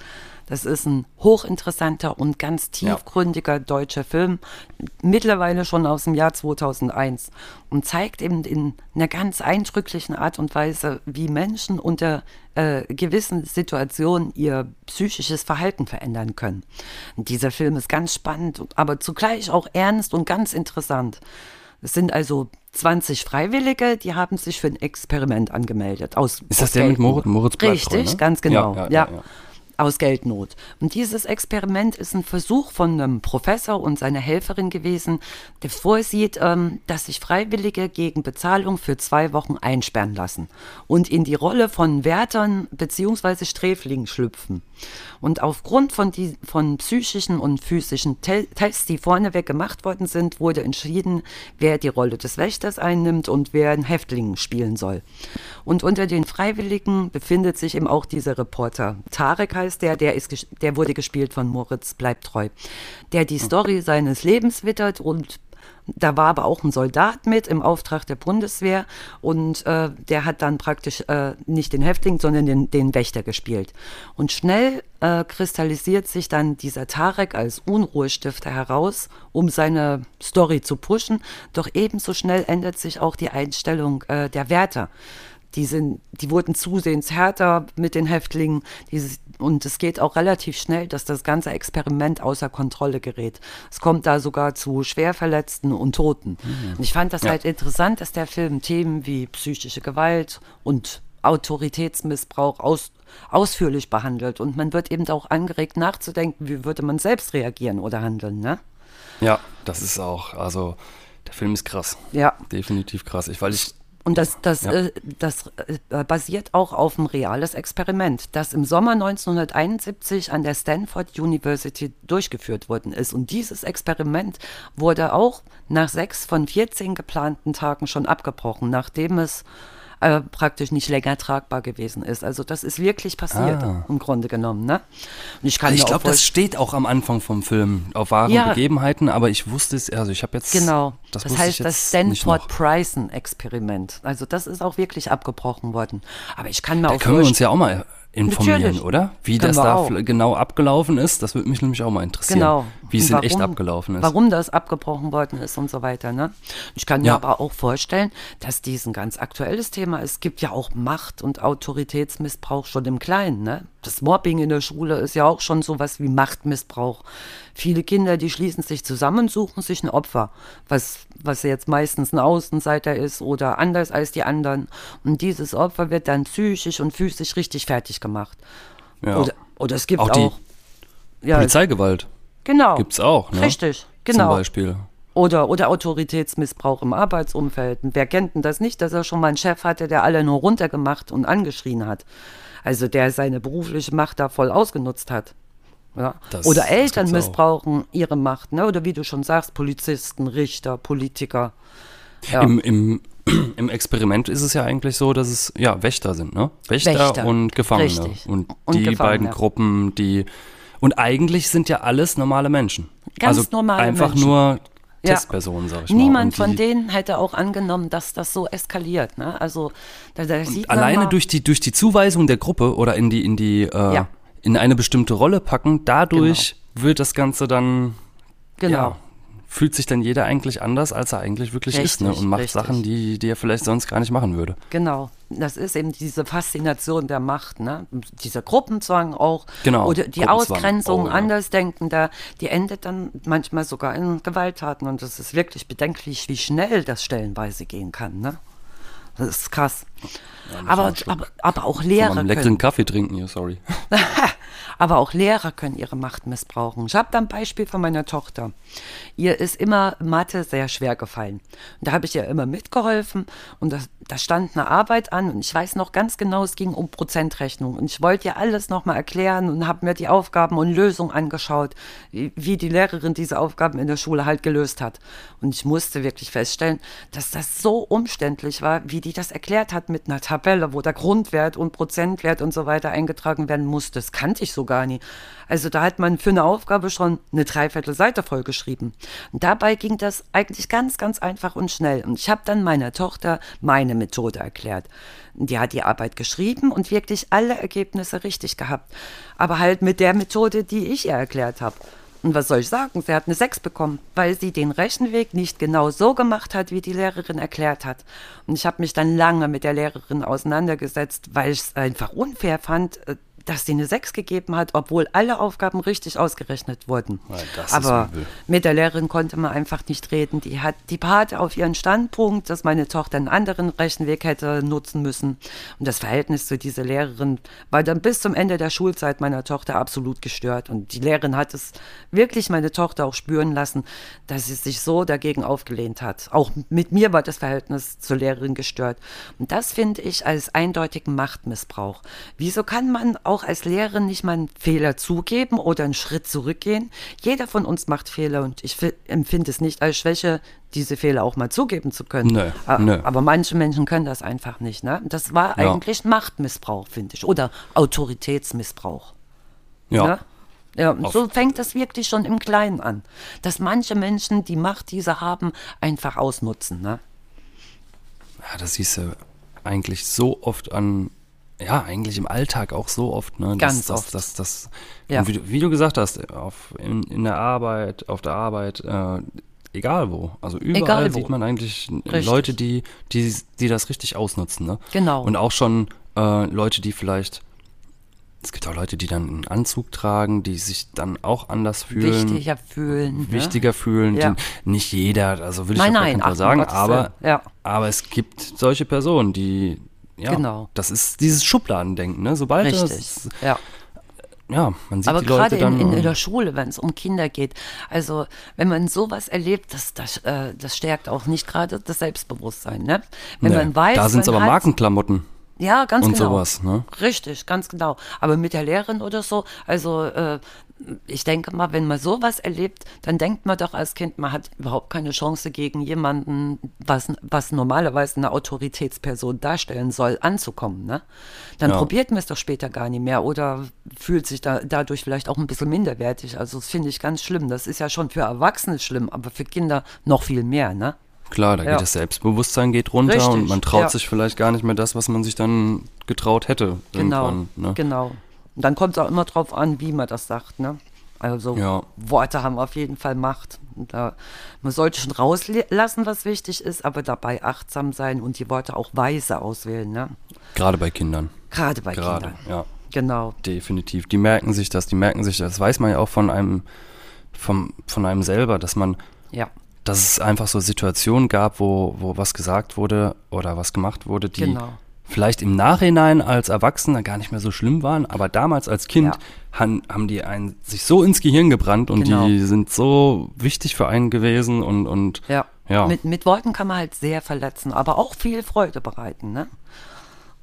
Das ist ein hochinteressanter und ganz tiefgründiger deutscher Film, mittlerweile schon aus dem Jahr 2001 und zeigt eben in einer ganz eindrücklichen Art und Weise, wie Menschen unter äh, gewissen Situationen ihr psychisches Verhalten verändern können. Und dieser Film ist ganz spannend, aber zugleich auch ernst und ganz interessant. Es sind also 20 Freiwillige, die haben sich für ein Experiment angemeldet. Aus, Ist das der mit. Moritz- Moritz bleibt treu, Richtig, ne? ganz genau. Ja, Ja, ja, ja, ja. Aus Geldnot. Und dieses Experiment ist ein Versuch von einem Professor und seiner Helferin gewesen, der vorsieht, ähm, dass sich Freiwillige gegen Bezahlung für zwei Wochen einsperren lassen und in die Rolle von Wärtern bzw. Sträflingen schlüpfen. Und aufgrund von, die, von psychischen und physischen Te Tests, die vorneweg gemacht worden sind, wurde entschieden, wer die Rolle des Wächters einnimmt und wer einen Häftling spielen soll. Und unter den Freiwilligen befindet sich eben auch dieser Reporter. Tarek heißt der, der, ist, der wurde gespielt von Moritz Bleibtreu, der die Story seines Lebens wittert und da war aber auch ein Soldat mit im Auftrag der Bundeswehr und äh, der hat dann praktisch äh, nicht den Häftling, sondern den, den Wächter gespielt. Und schnell äh, kristallisiert sich dann dieser Tarek als Unruhestifter heraus, um seine Story zu pushen. Doch ebenso schnell ändert sich auch die Einstellung äh, der Wärter. Die, sind, die wurden zusehends härter mit den Häftlingen. Dieses, und es geht auch relativ schnell, dass das ganze Experiment außer Kontrolle gerät. Es kommt da sogar zu Schwerverletzten und Toten. Und ich fand das Ja. halt interessant, dass der Film Themen wie psychische Gewalt und Autoritätsmissbrauch aus, ausführlich behandelt. Und man wird eben auch angeregt nachzudenken, wie würde man selbst reagieren oder handeln. Ne? Ja, das ist auch, also der Film ist krass. Ja. Definitiv krass. Ich, weil ich, Und das, das, Ja. äh, das äh, basiert auch auf ein reales Experiment, das im Sommer 1971 an der Stanford University durchgeführt worden ist. Und dieses Experiment wurde auch nach sechs von 14 geplanten Tagen schon abgebrochen, nachdem es äh, praktisch nicht länger tragbar gewesen ist. Also das ist wirklich passiert Ah. im Grunde genommen. Ne? Und ich kann ich glaube, das steht auch am Anfang vom Film auf wahren Ja. Begebenheiten, aber ich wusste es, also ich habe jetzt. Genau. Das, Das, heißt das jetzt nicht noch. Stanford-Prison-Experiment. Also das ist auch wirklich abgebrochen worden. Aber ich kann mir Da auch können wir uns ja auch mal informieren, Natürlich. oder? Wie Können das da auch. genau abgelaufen ist, das würde mich nämlich auch mal interessieren. Genau. Wie es Und in echt warum- abgelaufen ist. Warum das abgebrochen worden ist und so weiter. Ne? Ich kann mir Ja. aber auch vorstellen, dass dies ein ganz aktuelles Thema ist. Es gibt ja auch Macht- und Autoritätsmissbrauch schon im Kleinen. Ne? Das Mobbing in der Schule ist ja auch schon sowas wie Machtmissbrauch. Viele Kinder, die schließen sich zusammen, suchen sich ein Opfer, was, was jetzt meistens ein Außenseiter ist oder anders als die anderen. Und dieses Opfer wird dann psychisch und physisch richtig fertig gemacht. Ja. Oder, oder es gibt Auch auch, ja, Polizeigewalt genau. gibt's auch, ne? Richtig, Zum genau. Beispiel. Oder, oder Autoritätsmissbrauch im Arbeitsumfeld. Und Wer kennt denn das nicht, dass er schon mal einen Chef hatte, der alle nur runtergemacht und angeschrien hat? Also der seine berufliche Macht da voll ausgenutzt hat. Ja. Das- oder Eltern missbrauchen ihre Macht, ne? Oder wie du schon sagst, Polizisten, Richter, Politiker. Ja. Im, im, Im Experiment ist es ja eigentlich so, dass es ja Wächter sind, ne? Wächter, Wächter, und Gefangene. richtig. Und, Und die Gefangene. beiden Gruppen, die und eigentlich sind ja alles normale Menschen. Ganz also normale einfach Menschen. nur Ja. Testpersonen, sag ich mal. Niemand Und von die- denen hätte auch angenommen, dass das so eskaliert. Ne? Also da, da sieht alleine mal, durch die durch die Zuweisung der Gruppe oder in die in die äh, Ja. in eine bestimmte Rolle packen, dadurch wird das Ganze dann genau. ja, fühlt sich dann jeder eigentlich anders, als er eigentlich wirklich ist, ne? Richtig, Und macht richtig. Sachen, die die er vielleicht sonst gar nicht machen würde. Genau, das ist eben diese Faszination der Macht, ne? dieser Gruppenzwang auch. Genau, Oder die. Ausgrenzung Oh, ja. Andersdenkender, die endet dann manchmal sogar in Gewalttaten. Und das ist wirklich bedenklich, wie schnell das stellenweise gehen kann. Ne? Das ist krass. Aber, aber, aber auch Lehrer einem leckeren können, Kaffee trinken hier, sorry. aber auch Lehrer können ihre Macht missbrauchen. Ich habe da ein Beispiel von meiner Tochter. Ihr ist immer Mathe sehr schwer gefallen. Und da habe ich ihr immer mitgeholfen und das, da stand eine Arbeit an und ich weiß noch ganz genau, es ging um Prozentrechnung. Und ich wollte ihr alles nochmal erklären und habe mir die Aufgaben und Lösungen angeschaut, wie, wie die Lehrerin diese Aufgaben in der Schule halt gelöst hat. Und ich musste wirklich feststellen, dass das so umständlich war, wie die das erklärt hat mit einer Tabelle, wo der Grundwert und Prozentwert und so weiter eingetragen werden musste. Das kannte ich so gar nie. Also da hat man für eine Aufgabe schon eine Dreiviertelseite vollgeschrieben. Und dabei ging das eigentlich ganz, ganz einfach und schnell. Und ich habe dann meiner Tochter meine Methode erklärt. Die hat die Arbeit geschrieben und wirklich alle Ergebnisse richtig gehabt. Aber halt mit der Methode, die ich ihr erklärt habe. Und was soll ich sagen? Sie hat eine 6 bekommen, weil sie den Rechenweg nicht genau so gemacht hat, wie die Lehrerin erklärt hat. Und ich habe mich dann lange mit der Lehrerin auseinandergesetzt, weil ich es einfach unfair fand, äh, dass sie eine 6 gegeben hat, obwohl alle Aufgaben richtig ausgerechnet wurden. Ja, Aber mit der Lehrerin konnte man einfach nicht reden. Die hat die beharrte auf ihren Standpunkt, dass meine Tochter einen anderen Rechenweg hätte nutzen müssen. Und das Verhältnis zu dieser Lehrerin war dann bis zum Ende der Schulzeit meiner Tochter absolut gestört. Und die Lehrerin hat es wirklich meine Tochter auch spüren lassen, dass sie sich so dagegen aufgelehnt hat. Auch mit mir war das Verhältnis zur Lehrerin gestört. Und das finde ich als eindeutigen Machtmissbrauch. Wieso kann man auch als Lehrerin nicht mal einen Fehler zugeben oder einen Schritt zurückgehen? Jeder von uns macht Fehler und ich fi- empfinde es nicht als Schwäche, diese Fehler auch mal zugeben zu können. Nö, A- nö. Aber manche Menschen können das einfach nicht. Ne? Das war Ja. eigentlich Machtmissbrauch, finde ich. Oder Autoritätsmissbrauch. Ja. Ne? Ja, und Auf- so fängt das wirklich schon im Kleinen an. Dass manche Menschen die Macht, die sie haben, einfach ausnutzen. Ne? Ja, das siehst du eigentlich so oft an, ja, eigentlich im Alltag auch so oft, ne? Ganz das, oft. Das, das, Ja. wie, du, wie du gesagt hast, auf, in, in der Arbeit, auf der Arbeit, äh, egal wo. Also überall wo. sieht man eigentlich Richtig. Leute, die, die, die das richtig ausnutzen, ne? Genau. Und auch schon äh, Leute, die vielleicht, es gibt auch Leute, die dann einen Anzug tragen, die sich dann auch anders fühlen. Wichtiger fühlen. ne? wichtiger fühlen. Ja. Nicht jeder, also will ich Nein, auf gar nein, um sagen, aber, ja. aber es gibt solche Personen, die, ja, Genau. das ist dieses Schubladendenken, ne? Sobald Richtig. das, Ja. ja, man sieht Aber die Leute gerade dann. in, in äh, der Schule, wenn es um Kinder geht, also wenn man sowas erlebt, das, das, äh, das stärkt auch nicht gerade das Selbstbewusstsein. Ne? Wenn nee, man weiß, da sind es aber Markenklamotten. Ja, ganz und genau. sowas, ne? Richtig, ganz genau. Aber mit der Lehrerin oder so, also äh, ich denke mal, wenn man sowas erlebt, dann denkt man doch als Kind, man hat überhaupt keine Chance gegen jemanden, was, was normalerweise eine Autoritätsperson darstellen soll, anzukommen. Ne? Dann Ja. probiert man es doch später gar nicht mehr oder fühlt sich da, dadurch vielleicht auch ein bisschen minderwertig. Also das finde ich ganz schlimm. Das ist ja schon für Erwachsene schlimm, aber für Kinder noch viel mehr. Ne? Klar, da Ja. geht das Selbstbewusstsein geht runter Richtig, und man traut ja. sich vielleicht gar nicht mehr das, was man sich dann getraut hätte. Genau, ne? genau. Und dann kommt es auch immer drauf an, wie man das sagt, ne? Also Ja. Worte haben auf jeden Fall Macht. Da, man sollte schon rauslassen, was wichtig ist, aber dabei achtsam sein und die Worte auch weise auswählen, ne? Gerade bei Kindern. Gerade bei Gerade, Kindern. ja. Genau. Definitiv. Die merken sich das, die merken sich das. Das weiß man ja auch von einem, vom, von einem selber, dass man, Ja. dass es einfach so Situationen gab, wo, wo was gesagt wurde oder was gemacht wurde, die Genau. Vielleicht im Nachhinein als Erwachsener gar nicht mehr so schlimm waren, aber damals als Kind Ja. han, haben die einen sich so ins Gehirn gebrannt und Genau. die sind so wichtig für einen gewesen und, und Ja. Ja. Mit, mit Worten kann man halt sehr verletzen, aber auch viel Freude bereiten, ne?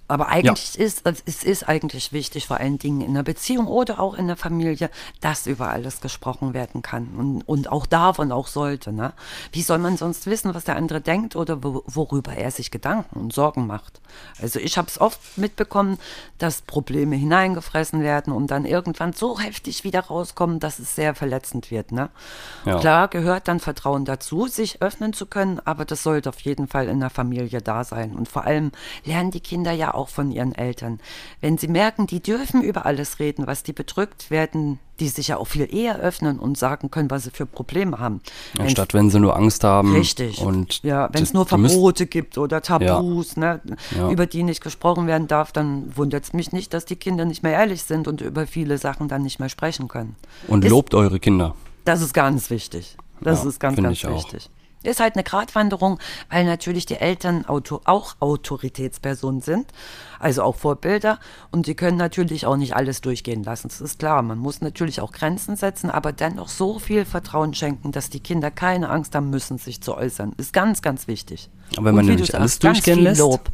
Aber eigentlich ist es ist eigentlich wichtig, vor allen Dingen in einer Beziehung oder auch in der Familie, dass über alles gesprochen werden kann und, und auch darf und auch sollte. Ne? Wie soll man sonst wissen, was der andere denkt oder wo, worüber er sich Gedanken und Sorgen macht? Also ich habe es oft mitbekommen, dass Probleme hineingefressen werden und dann irgendwann so heftig wieder rauskommen, dass es sehr verletzend wird. Ne? Ja. Klar gehört dann Vertrauen dazu, sich öffnen zu können, aber das sollte auf jeden Fall in der Familie da sein. Und vor allem lernen die Kinder ja auch von ihren Eltern. Wenn sie merken, die dürfen über alles reden, was die bedrückt, werden die sich ja auch viel eher öffnen und sagen können, was sie für Probleme haben. Anstatt wenn sie nur Angst haben. Richtig. Und ja, wenn es nur müssen- Verbote gibt oder Tabus, ne, Ja. über die nicht gesprochen werden darf, dann wundert es mich nicht, dass die Kinder nicht mehr ehrlich sind und über viele Sachen dann nicht mehr sprechen können. Und Ist- lobt eure Kinder. Das ist ganz wichtig. Das Ja, ist ganz, ganz ich auch. Ist halt eine Gratwanderung, weil natürlich die Eltern auch Autoritätspersonen sind, also auch Vorbilder. Und die können natürlich auch nicht alles durchgehen lassen. Das ist klar. Man muss natürlich auch Grenzen setzen, aber dennoch so viel Vertrauen schenken, dass die Kinder keine Angst haben müssen, sich zu äußern. Ist ganz, ganz wichtig. Aber wenn man nämlich alles ganz durchgehen lässt, Lob.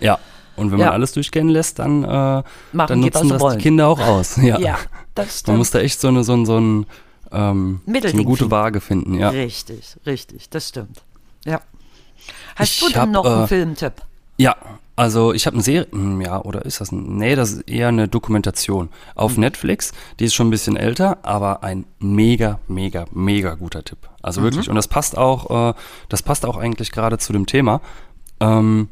Ja. Und wenn Ja. man alles durchgehen lässt, dann, äh, dann nutzen das wollen. die Kinder auch aus. Ja. Ja, das stimmt. Man muss da echt so eine, so ein, so ein, ähm, Mittelding eine gute. Waage finden, ja. Richtig, richtig. Das stimmt. Ja. Hast Ich du denn hab, noch äh, einen Filmtipp? Ja, also ich habe eine Serie, hm, ja, oder ist das ein, nee, das ist eher eine Dokumentation auf Netflix, die ist schon ein bisschen älter, aber ein mega, mega, mega guter Tipp. Also wirklich, und das passt auch, äh, das passt auch eigentlich gerade zu dem Thema, ähm,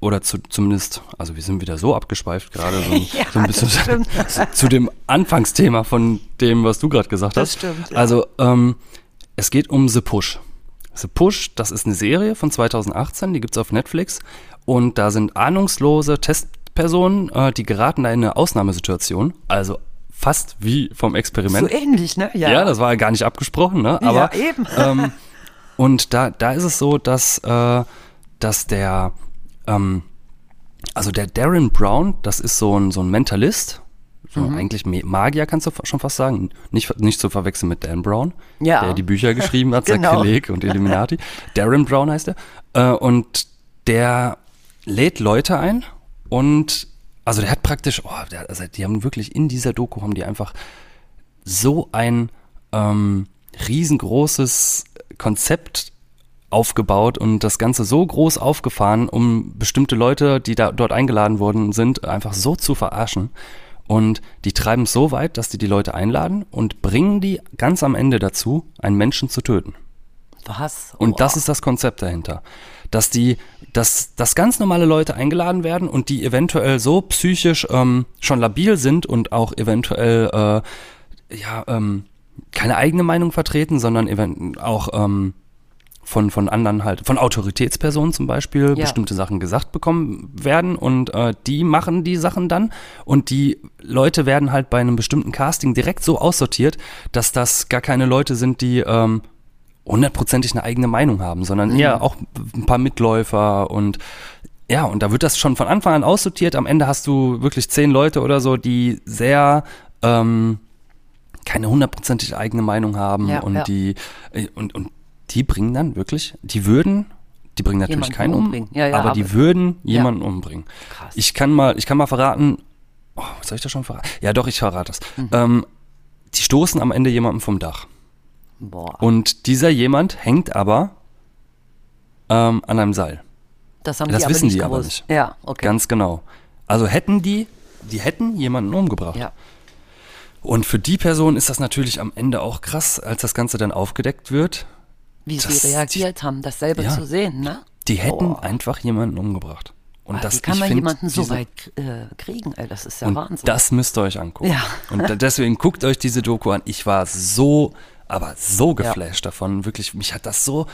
oder zu, zumindest, also wir sind wieder so abgeschweift gerade, so, ein- Ja, so ein bisschen das zu, zu dem Anfangsthema von dem, was du gerade gesagt Das hast. stimmt, ja. Also ähm, es geht um The Push. The Push, das ist eine Serie von 2018, die gibt's auf Netflix. Und da sind ahnungslose Testpersonen, äh, die geraten da in eine Ausnahmesituation. Also fast wie vom So Experiment. ähnlich, ne? ja. das war ja gar nicht abgesprochen, ne? Aber, ja, eben. ähm, und da, da ist es so, dass, äh, dass der, ähm, also der Darren Brown, das ist so ein, so ein Mentalist, so Mhm. eigentlich Magier kannst du schon fast sagen, nicht, nicht zu verwechseln mit Dan Brown, Ja. der die Bücher geschrieben hat, Genau. Sakrileg und Illuminati. Darren Brown heißt er. Äh, und der lädt Leute ein und also der hat praktisch, oh, der, also die haben wirklich in dieser Doku haben die einfach so ein ähm, riesengroßes Konzept aufgebaut und das Ganze so groß aufgefahren, um bestimmte Leute, die da dort eingeladen worden sind, einfach so zu verarschen. Und die treiben es so weit, dass die die Leute einladen und bringen die ganz am Ende dazu, einen Menschen zu töten. Was? Und Oh. das ist das Konzept dahinter. Dass die, dass, dass ganz normale Leute eingeladen werden und die eventuell so psychisch ähm, schon labil sind und auch eventuell äh, ja, ähm, keine eigene Meinung vertreten, sondern auch ähm, von, von anderen halt, von Autoritätspersonen zum Beispiel, Ja. bestimmte Sachen gesagt bekommen werden und äh, die machen die Sachen dann und die Leute werden halt bei einem bestimmten Casting direkt so aussortiert, dass das gar keine Leute sind, die ähm, hundertprozentig eine eigene Meinung haben, sondern eher auch ein paar Mitläufer und ja, und da wird das schon von Anfang an aussortiert. Am Ende hast du wirklich zehn Leute oder so, die sehr ähm, keine hundertprozentig eigene Meinung haben Ja, und ja. die äh, und, und die bringen dann wirklich, die würden, die bringen natürlich Jemanden keinen um, umbringen. Ja, ja, aber, die aber- würden jemanden umbringen. Krass. Ich kann mal, ich kann mal verraten, oh, soll ich das schon verraten? Ja, doch, ich verrate das. Mhm. Ähm, die stoßen am Ende jemanden vom Dach. Boah, Und dieser jemand hängt aber ähm, an einem Seil. das haben das die aber wissen nicht die aber gewusst. nicht. Ja, okay. Ganz genau. Also hätten die, die hätten jemanden umgebracht. ja. Und für die Person ist das natürlich am Ende auch krass, als das Ganze dann aufgedeckt wird. Wie Das- sie reagiert haben, dasselbe Ja. zu sehen, ne? Die hätten Boah. einfach jemanden umgebracht. Und Ah, das Wie kann man find, jemanden so diese- weit äh, kriegen, ey? Das ist ja Und Wahnsinn. das müsst ihr euch angucken. Ja. Und deswegen guckt euch diese Doku an. Ich war so, aber so geflasht davon. Wirklich, mich hat das so.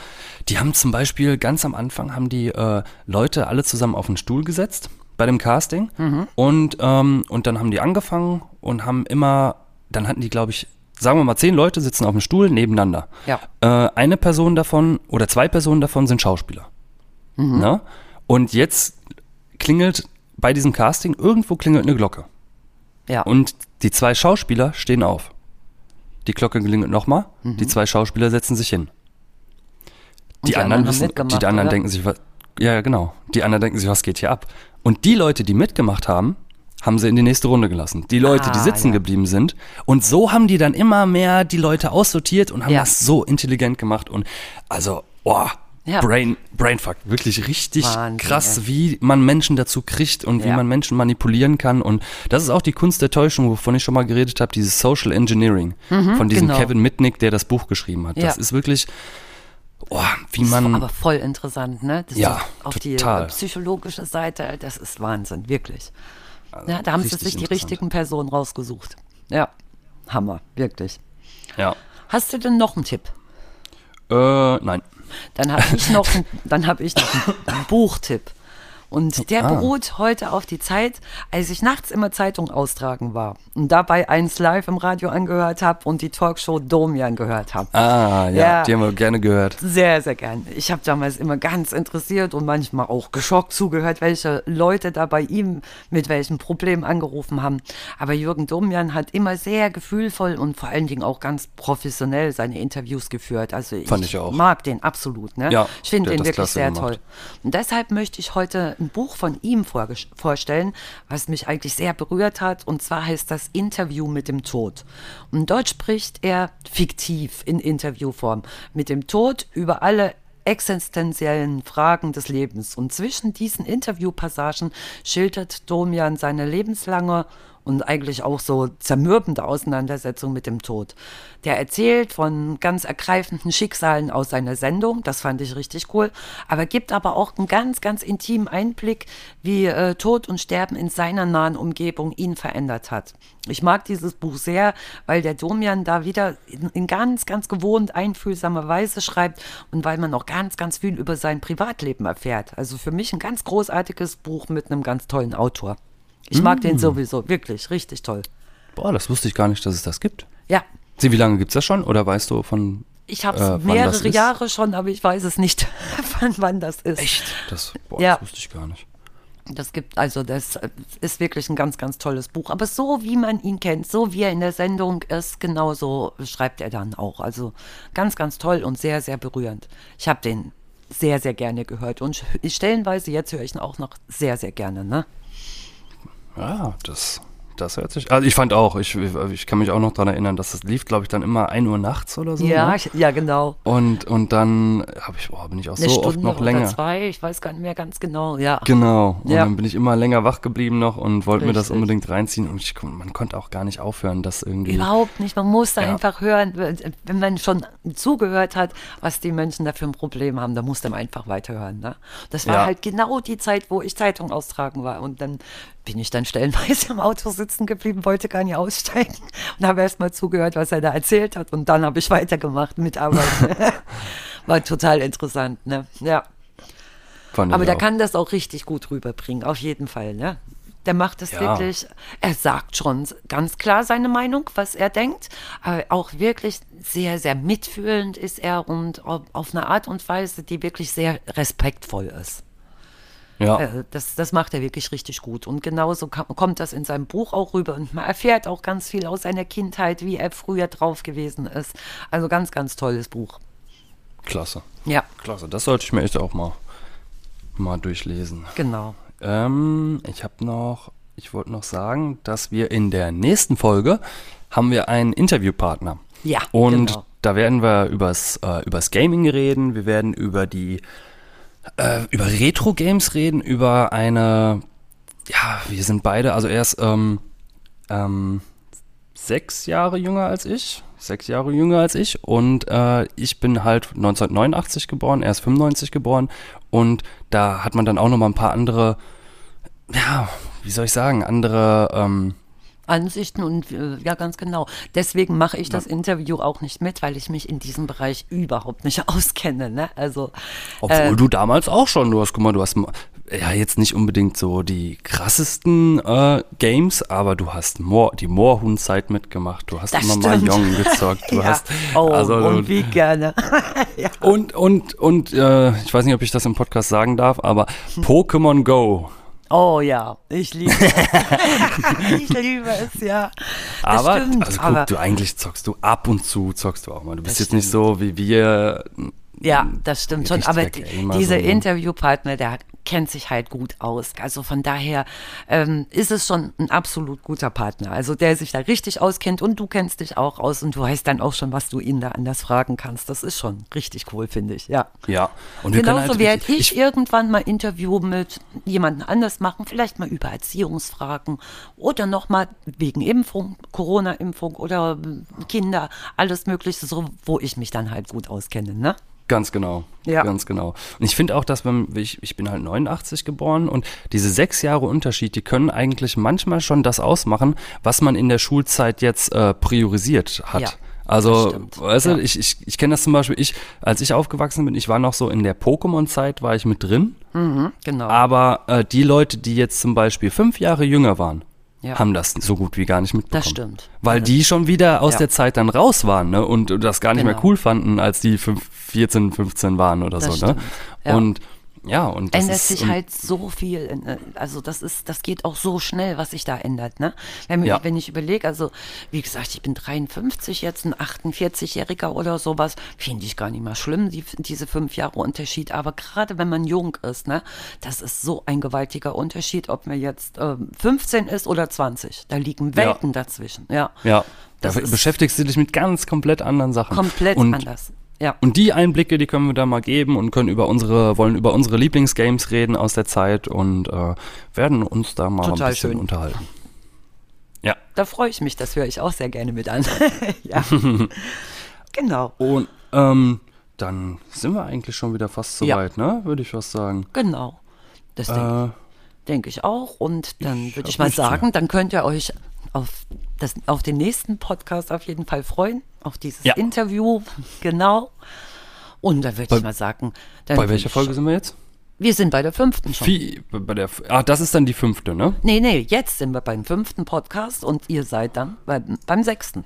Die haben zum Beispiel ganz am Anfang haben die äh, Leute alle zusammen auf den Stuhl gesetzt bei dem Casting. Mhm. Und, ähm, und dann haben die angefangen und haben immer, dann hatten die, glaube ich, sagen wir mal, zehn Leute sitzen auf dem Stuhl nebeneinander. Ja. Äh, eine Person davon oder zwei Personen davon sind Schauspieler. Mhm. Ne? Und jetzt klingelt bei diesem Casting, irgendwo klingelt eine Glocke. ja. Und die zwei Schauspieler stehen auf. Die Glocke klingelt nochmal, Mhm. die zwei Schauspieler setzen sich hin. Und Die, anderen haben wissen, die anderen oder? denken sich, was, ja, genau. Die anderen denken sich, was geht hier ab? Und die Leute, die mitgemacht haben, haben sie in die nächste Runde gelassen. Die Leute, die Ah, sitzen ja. geblieben sind. Und so haben die dann immer mehr die Leute aussortiert und haben Ja. das so intelligent gemacht. Und also, boah, Ja. Brain, Brainfuck, wirklich richtig Wahnsinn, krass, ey. wie man Menschen dazu kriegt und wie man Menschen manipulieren kann. Und das ist auch die Kunst der Täuschung, wovon ich schon mal geredet habe, dieses Social Engineering von diesem genau. Kevin Mitnick, der das Buch geschrieben hat. Das ist wirklich, oh, wie Ist man. aber voll interessant, ne? Das Ja, ist auf die total. äh, psychologische Seite, das ist Wahnsinn, wirklich. Ja, da haben sie sich die richtigen Personen rausgesucht. Ja, Hammer, wirklich. ja. Hast du denn noch einen Tipp? Äh, nein. Dann habe ich noch, einen- dann habe ich noch einen Buchtipp. Und der Ah. beruht heute auf die Zeit, als ich nachts immer Zeitung austragen war und dabei eins live im Radio angehört habe und die Talkshow Domian gehört habe. Ah, ja, Ja. die haben wir gerne gehört. Sehr, sehr gern. Ich habe damals immer ganz interessiert und manchmal auch geschockt zugehört, welche Leute da bei ihm mit welchen Problemen angerufen haben. Aber Jürgen Domian hat immer sehr gefühlvoll und vor allen Dingen auch ganz professionell seine Interviews geführt. Also ich, Fand ich auch. mag den absolut. Ne? Ja, ich finde den wirklich sehr gemacht. toll. Und deshalb möchte ich heute ein Buch von ihm vorstellen, was mich eigentlich sehr berührt hat. Und zwar heißt das Interview mit dem Tod. Und dort spricht er fiktiv in Interviewform mit dem Tod über alle existenziellen Fragen des Lebens. Und zwischen diesen Interviewpassagen schildert Domian seine lebenslange und eigentlich auch so zermürbende Auseinandersetzung mit dem Tod. Der erzählt von ganz ergreifenden Schicksalen aus seiner Sendung, das fand ich richtig cool, aber gibt aber auch einen ganz, ganz intimen Einblick, wie äh, Tod und Sterben in seiner nahen Umgebung ihn verändert hat. Ich mag dieses Buch sehr, weil der Domian da wieder in, in ganz, ganz gewohnt einfühlsamer Weise schreibt und weil man auch ganz, ganz viel über sein Privatleben erfährt. Also für mich ein ganz großartiges Buch mit einem ganz tollen Autor. Ich mag Mm. den sowieso, wirklich, richtig toll. Boah, das wusste ich gar nicht, dass es das gibt. Ja, Sie, wie lange gibt's das schon? Oder weißt du von. ich habe äh, es das mehrere? Jahre schon, aber ich weiß es nicht, wann, wann das ist. Echt? Das, boah, Ja. das wusste ich gar nicht. Das gibt, also das äh, ist wirklich ein ganz, ganz tolles Buch. Aber so wie man ihn kennt, so wie er in der Sendung ist, genauso schreibt er dann auch. Also ganz, ganz toll und sehr, sehr berührend. Ich habe den sehr, sehr gerne gehört und stellenweise, jetzt höre ich ihn auch noch sehr, sehr gerne. Ne? Ja, das, das hört sich. Also ich fand auch, ich, ich kann mich auch noch daran erinnern, dass das lief, glaube ich, dann immer 1 Uhr nachts oder so. Ja, Ne? ich, ja, genau. Und, und dann habe ich, boah, bin ich auch Eine so oft Stunde noch oder länger. zwei, ich weiß gar nicht mehr ganz genau. Ja, Genau. Und Ja. dann bin ich immer länger wach geblieben noch und wollte mir das unbedingt reinziehen. Und ich, man konnte auch gar nicht aufhören, das irgendwie. Überhaupt nicht. Man muss da Ja. einfach hören, wenn man schon zugehört hat, was die Menschen da für ein Problem haben, da muss man einfach weiterhören. Ne? Das war Ja. halt genau die Zeit, wo ich Zeitung austragen war. Und dann bin ich dann stellenweise im Auto sitzen geblieben, wollte gar nicht aussteigen und habe erst mal zugehört, was er da erzählt hat. Und dann habe ich weitergemacht mit Arbeit. war total interessant. Ne? Ja. Fand Aber der auch. kann das auch richtig gut rüberbringen, auf jeden Fall. Ne? Der macht es Ja. wirklich, er sagt schon ganz klar seine Meinung, was er denkt, aber auch wirklich sehr, sehr mitfühlend ist er und auf eine Art und Weise, die wirklich sehr respektvoll ist. Ja. Äh, Das, das macht er wirklich richtig gut. Und genauso kam- kommt das in seinem Buch auch rüber. Und man erfährt auch ganz viel aus seiner Kindheit, wie er früher drauf gewesen ist. Also ganz, ganz tolles Buch. Klasse. Ja, Klasse. Das sollte ich mir echt auch mal, mal durchlesen. genau. Ähm, ich habe noch, ich wollte noch sagen, dass wir in der nächsten Folge haben wir einen Interviewpartner. Ja, Und genau. da werden wir übers, äh, übers Gaming reden, wir werden über die äh, über Retro-Games reden, über eine, ja, wir sind beide, also er ist ähm, ähm, sechs Jahre jünger als ich, sechs Jahre jünger als ich und äh, ich bin halt 1989 geboren, er ist 95 geboren und da hat man dann auch noch mal ein paar andere, ja, wie soll ich sagen, andere, ähm, Ansichten und äh, ja, ganz genau. Deswegen mache ich das Interview auch nicht mit, weil ich mich in diesem Bereich überhaupt nicht auskenne. Ne? Also Obwohl äh, du damals auch schon, du hast, guck mal, du hast ja jetzt nicht unbedingt so die krassesten äh, Games, aber du hast Moor, die Moorhuhn-Zeit mitgemacht, du hast immer stimmt. Mahjong gezockt, du ja. hast oh, also und wie gerne. ja. und und und äh, ich weiß nicht, ob ich das im Podcast sagen darf, aber Pokémon Go. Oh ja, ich liebe es. ich liebe es, ja. Das Aber stimmt, also aber guck, du eigentlich zockst du ab und zu zockst du auch mal. Du bist jetzt nicht so wie wir. Ja, das stimmt schon. Aber die- dieser so, ne? Interviewpartner, der kennt sich halt gut aus. Also von daher ähm, ist es schon ein absolut guter Partner. Also der sich da richtig auskennt und du kennst dich auch aus und du weißt dann auch schon, was du ihn da anders fragen kannst. Das ist schon richtig cool, finde ich. Ja. Ja. Und wir Genauso halt werde richtig- ich, irgendwann mal Interview mit jemandem anders machen, vielleicht mal über Erziehungsfragen oder nochmal wegen Impfung, Corona-Impfung oder Kinder, alles Mögliche, so wo ich mich dann halt gut auskenne, ne? Ganz genau. Ja. Ganz genau. Und ich finde auch, dass wenn ich, ich bin halt 89 geboren und diese sechs Jahre Unterschied, die können eigentlich manchmal schon das ausmachen, was man in der Schulzeit jetzt äh, priorisiert hat. Ja, Also, weißt du, Ja. ich, ich, ich kenne das zum Beispiel, ich, als ich aufgewachsen bin, ich war noch so in der Pokémon-Zeit, war ich mit drin. Genau. Aber äh, die Leute, die jetzt zum Beispiel fünf Jahre jünger waren, Ja. haben das so gut wie gar nicht mitbekommen. Das stimmt. Weil die schon wieder aus Ja. der Zeit dann raus waren ne? und das gar nicht mehr Genau. cool fanden, als die fünf, 14, 15 waren oder Das so. Ne? stimmt. Ja. Und ja, und das ändert sich halt so viel. äh, Also das ist, das geht auch so schnell, was sich da ändert. Ne? Wenn, Ja. wenn ich überlege, also wie gesagt, ich bin 53 jetzt, ein 48-Jähriger oder sowas, finde ich gar nicht mal schlimm, die, diese fünf Jahre Unterschied. Aber gerade wenn man jung ist, ne, das ist so ein gewaltiger Unterschied, ob man jetzt ähm, 15 ist oder 20. Da liegen Welten dazwischen. Ja, Ja, da Das ist- beschäftigst du dich mit ganz komplett anderen Sachen. komplett und, anders. Ja. Und die Einblicke, die können wir da mal geben und können über unsere, wollen über unsere Lieblingsgames reden aus der Zeit und äh, werden uns da mal Total ein bisschen schön. unterhalten. Ja. Da freue ich mich, das höre ich auch sehr gerne mit an. ja. genau. Und ähm, dann sind wir eigentlich schon wieder fast Ja. soweit, ne? Würde ich fast sagen. Genau. Das denke Äh, denke ich auch. Und dann würde ich mal nichts mehr. sagen, dann könnt ihr euch auf, das, auf den nächsten Podcast auf jeden Fall freuen, auf dieses Ja. Interview. Genau. Und dann würde Bei- ich mal sagen, dann bei welcher Folge sind wir jetzt? Wir sind bei der fünften schon. Wie, bei der, ah, das ist dann die fünfte, ne? Nee, nee, jetzt sind wir beim fünften Podcast und ihr seid dann beim, beim sechsten.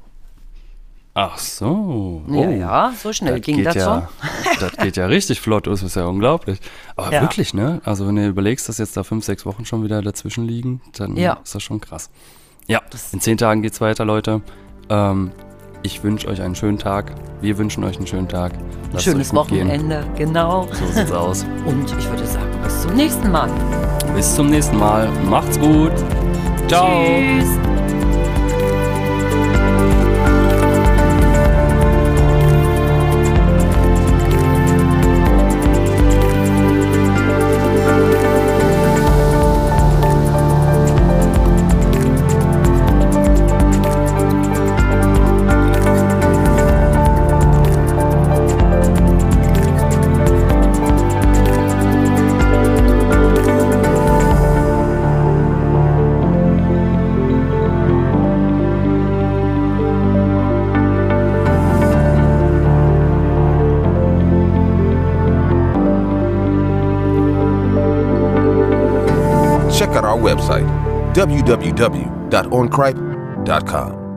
Ach so. Ja, ja, so schnell ging geht das ja, Das geht ja richtig flott, das ist ja unglaublich. Aber Ja. wirklich, ne? Also wenn du überlegst, dass jetzt da fünf, sechs Wochen schon wieder dazwischen liegen, dann Ja. ist das schon krass. Ja, in zehn Tagen geht's weiter, Leute. Ähm, ich wünsche euch einen schönen Tag. Wir wünschen euch einen schönen Tag. Lasst Schönes gehen. Wochenende, genau. So sieht's aus. Und ich würde sagen, bis zum nächsten Mal. Bis zum nächsten Mal. Macht's gut. Ciao. Tschüss. www.oncripe.com.